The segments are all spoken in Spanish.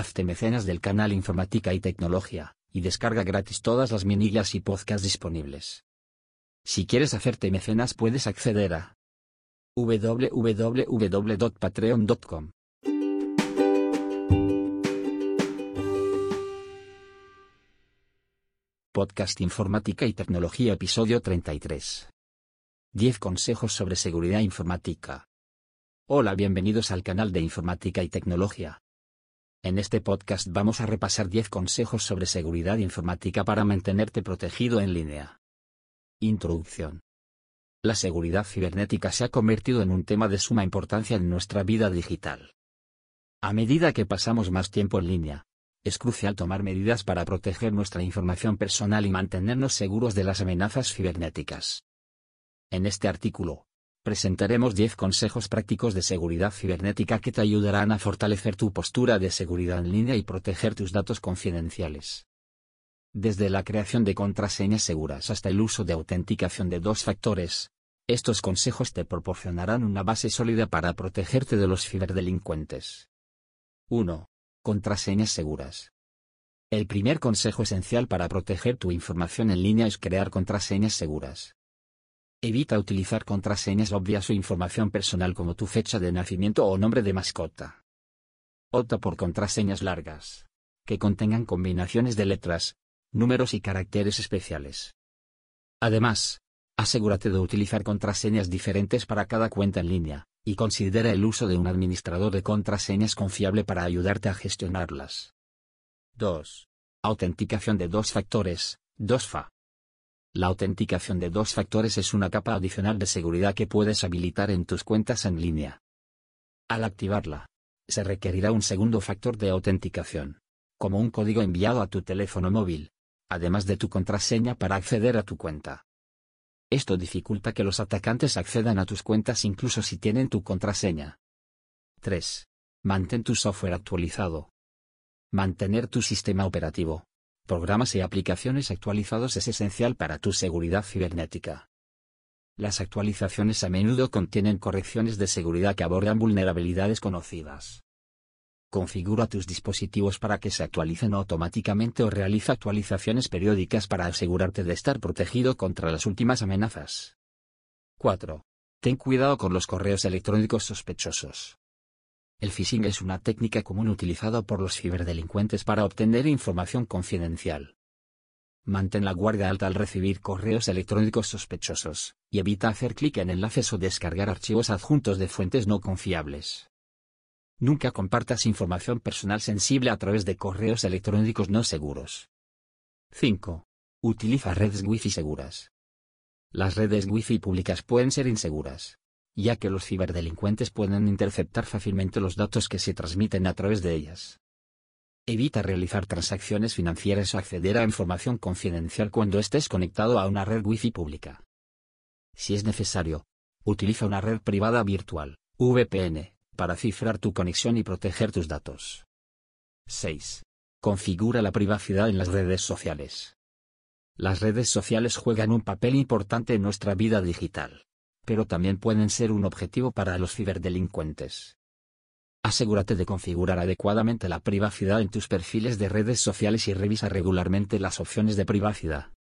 Hazte mecenas del canal Informática y Tecnología, y descarga gratis todas las minillas y podcasts disponibles. Si quieres hacerte mecenas puedes acceder a www.patreon.com. Podcast Informática y Tecnología Episodio 33. 10 consejos sobre seguridad informática. Hola, bienvenidos al canal de Informática y Tecnología. En este podcast vamos a repasar 10 consejos sobre seguridad informática para mantenerte protegido en línea. Introducción. La seguridad cibernética se ha convertido en un tema de suma importancia en nuestra vida digital. A medida que pasamos más tiempo en línea, es crucial tomar medidas para proteger nuestra información personal y mantenernos seguros de las amenazas cibernéticas. En este artículo, presentaremos 10 consejos prácticos de seguridad cibernética que te ayudarán a fortalecer tu postura de seguridad en línea y proteger tus datos confidenciales. Desde la creación de contraseñas seguras hasta el uso de autenticación de dos factores, estos consejos te proporcionarán una base sólida para protegerte de los ciberdelincuentes. 1. Contraseñas seguras. El primer consejo esencial para proteger tu información en línea es crear contraseñas seguras. Evita utilizar contraseñas obvias o información personal como tu fecha de nacimiento o nombre de mascota. Opta por contraseñas largas, que contengan combinaciones de letras, números y caracteres especiales. Además, asegúrate de utilizar contraseñas diferentes para cada cuenta en línea, y considera el uso de un administrador de contraseñas confiable para ayudarte a gestionarlas. 2. Autenticación de dos factores, 2FA. La autenticación de dos factores es una capa adicional de seguridad que puedes habilitar en tus cuentas en línea. Al activarla, se requerirá un segundo factor de autenticación, como un código enviado a tu teléfono móvil, además de tu contraseña para acceder a tu cuenta. Esto dificulta que los atacantes accedan a tus cuentas incluso si tienen tu contraseña. 3. Mantén tu software actualizado. Mantener tu sistema operativo, programas y aplicaciones actualizados es esencial para tu seguridad cibernética. Las actualizaciones a menudo contienen correcciones de seguridad que abordan vulnerabilidades conocidas. Configura tus dispositivos para que se actualicen automáticamente o realiza actualizaciones periódicas para asegurarte de estar protegido contra las últimas amenazas. 4. Ten cuidado con los correos electrónicos sospechosos. El phishing es una técnica común utilizada por los ciberdelincuentes para obtener información confidencial. Mantén la guardia alta al recibir correos electrónicos sospechosos, y evita hacer clic en enlaces o descargar archivos adjuntos de fuentes no confiables. Nunca compartas información personal sensible a través de correos electrónicos no seguros. 5. Utiliza redes Wi-Fi seguras. Las redes Wi-Fi públicas pueden ser inseguras, ya que los ciberdelincuentes pueden interceptar fácilmente los datos que se transmiten a través de ellas. Evita realizar transacciones financieras o acceder a información confidencial cuando estés conectado a una red Wi-Fi pública. Si es necesario, utiliza una red privada virtual, VPN, para cifrar tu conexión y proteger tus datos. 6. Configura la privacidad en las redes sociales. Las redes sociales juegan un papel importante en nuestra vida digital pero también pueden ser un objetivo para los ciberdelincuentes. Asegúrate de configurar adecuadamente la privacidad en tus perfiles de redes sociales y revisa regularmente las opciones de privacidad.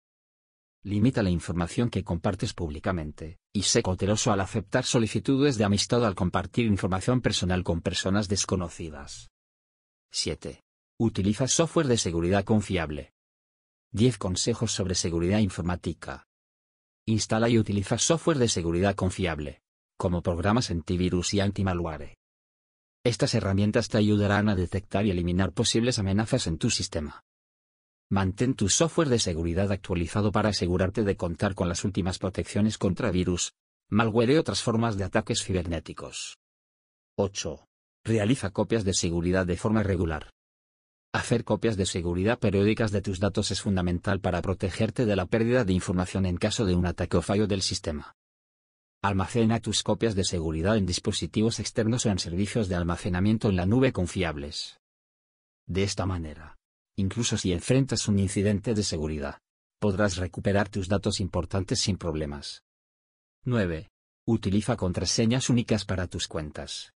Limita la información que compartes públicamente, y sé cauteloso al aceptar solicitudes de amistad al compartir información personal con personas desconocidas. 7. Utiliza software de seguridad confiable. 10 consejos sobre seguridad informática. Instala y utiliza software de seguridad confiable, como programas antivirus y antimalware. Estas herramientas te ayudarán a detectar y eliminar posibles amenazas en tu sistema. Mantén tu software de seguridad actualizado para asegurarte de contar con las últimas protecciones contra virus, malware y otras formas de ataques cibernéticos. 8. Realiza copias de seguridad de forma regular. Hacer copias de seguridad periódicas de tus datos es fundamental para protegerte de la pérdida de información en caso de un ataque o fallo del sistema. Almacena tus copias de seguridad en dispositivos externos o en servicios de almacenamiento en la nube confiables. De esta manera, incluso si enfrentas un incidente de seguridad, podrás recuperar tus datos importantes sin problemas. 9. Utiliza contraseñas únicas para tus cuentas.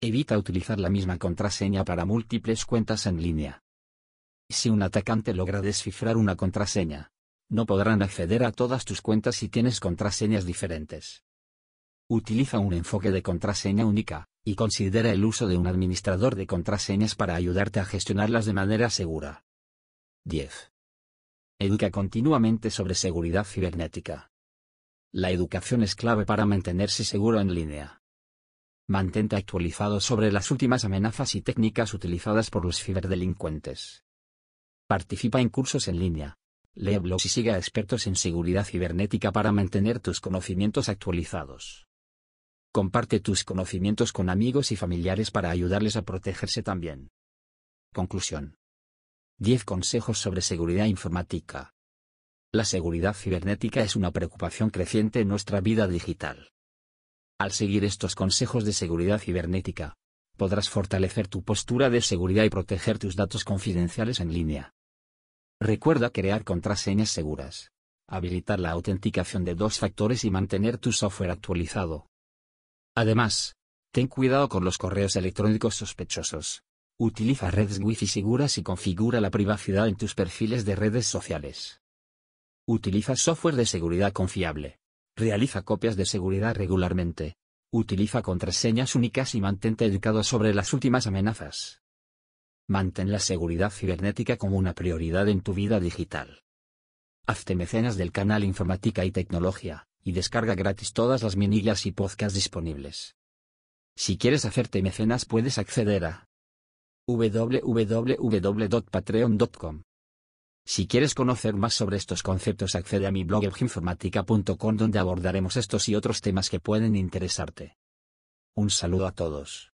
Evita utilizar la misma contraseña para múltiples cuentas en línea. Si un atacante logra descifrar una contraseña, no podrán acceder a todas tus cuentas si tienes contraseñas diferentes. Utiliza un enfoque de contraseña única, y considera el uso de un administrador de contraseñas para ayudarte a gestionarlas de manera segura. 10. Educa continuamente sobre seguridad cibernética. La educación es clave para mantenerse seguro en línea. Mantente actualizado sobre las últimas amenazas y técnicas utilizadas por los ciberdelincuentes. Participa en cursos en línea. Lee blogs y siga a expertos en seguridad cibernética para mantener tus conocimientos actualizados. Comparte tus conocimientos con amigos y familiares para ayudarles a protegerse también. Conclusión. 10 consejos sobre seguridad informática. La seguridad cibernética es una preocupación creciente en nuestra vida digital. Al seguir estos consejos de seguridad cibernética, podrás fortalecer tu postura de seguridad y proteger tus datos confidenciales en línea. Recuerda crear contraseñas seguras, habilitar la autenticación de dos factores y mantener tu software actualizado. Además, ten cuidado con los correos electrónicos sospechosos. Utiliza redes Wi-Fi seguras y configura la privacidad en tus perfiles de redes sociales. Utiliza software de seguridad confiable. Realiza copias de seguridad regularmente. Utiliza contraseñas únicas y mantente educado sobre las últimas amenazas. Mantén la seguridad cibernética como una prioridad en tu vida digital. Hazte mecenas del canal Informática y Tecnología y descarga gratis todas las minillas y podcasts disponibles. Si quieres hacerte mecenas puedes acceder a www.patreon.com. Si quieres conocer más sobre estos conceptos accede a mi blog informática.com donde abordaremos estos y otros temas que pueden interesarte. Un saludo a todos.